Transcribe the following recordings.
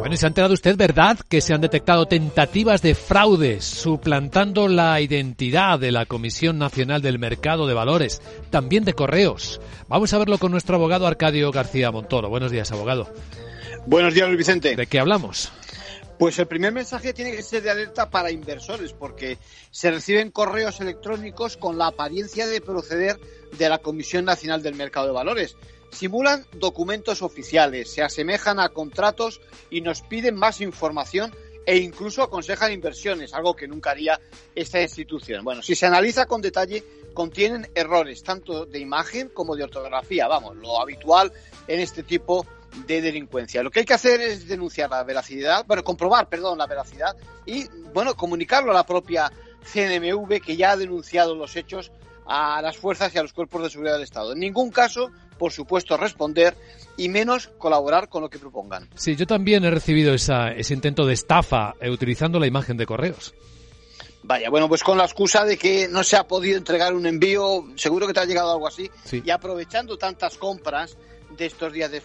Bueno, y se ha enterado usted, ¿verdad?, que se han detectado tentativas de fraudes suplantando la identidad de la Comisión Nacional del Mercado de Valores, también de correos. Vamos a verlo con nuestro abogado Arcadio García Montoro. Buenos días, abogado. Buenos días, Luis Vicente. ¿De qué hablamos? Pues el primer mensaje tiene que ser de alerta para inversores, porque se reciben correos electrónicos con la apariencia de proceder de la Comisión Nacional del Mercado de Valores. Simulan documentos oficiales, se asemejan a contratos y nos piden más información e incluso aconsejan inversiones, algo que nunca haría esta institución. Bueno, si se analiza con detalle, contienen errores tanto de imagen como de ortografía, vamos, lo habitual en este tipo de de delincuencia. Lo que hay que hacer es denunciar la veracidad, bueno, comprobar, perdón, la veracidad y, bueno, comunicarlo a la propia CNMV que ya ha denunciado los hechos a las fuerzas y a los cuerpos de seguridad del Estado. En ningún caso, por supuesto, responder y menos colaborar con lo que propongan. Sí, yo también he recibido esa, ese intento de estafa eh, utilizando la imagen de correos. Vaya, bueno, pues con la excusa de que no se ha podido entregar un envío, seguro que te ha llegado algo así, y aprovechando tantas compras de estos días de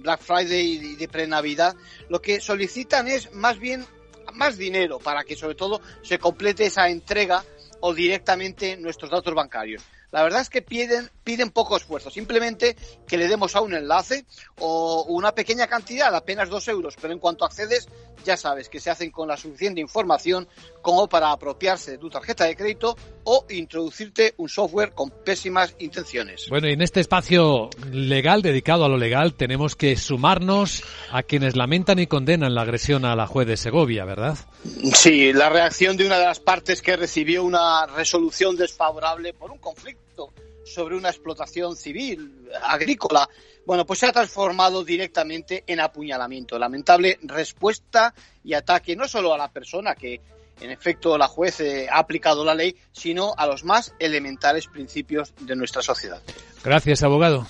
Black Friday y de pre-Navidad, lo que solicitan es más bien más dinero para que sobre todo se complete esa entrega o directamente nuestros datos bancarios. La verdad es que piden, piden poco esfuerzo, simplemente que le demos a un enlace o una pequeña cantidad, apenas dos euros, pero en cuanto accedes, ya sabes que se hacen con la suficiente información como para apropiarse de tu tarjeta de crédito o introducirte un software con pésimas intenciones. Bueno, y en este espacio legal, dedicado a lo legal, tenemos que sumarnos a quienes lamentan y condenan la agresión a la juez de Segovia, ¿verdad? Sí, la reacción de una de las partes que recibió una resolución desfavorable por un conflicto sobre una explotación civil, agrícola, bueno, pues se ha transformado directamente en apuñalamiento. Lamentable respuesta y ataque no solo a la persona que en efecto la juez eh, ha aplicado la ley, sino a los más elementales principios de nuestra sociedad. Gracias, abogado.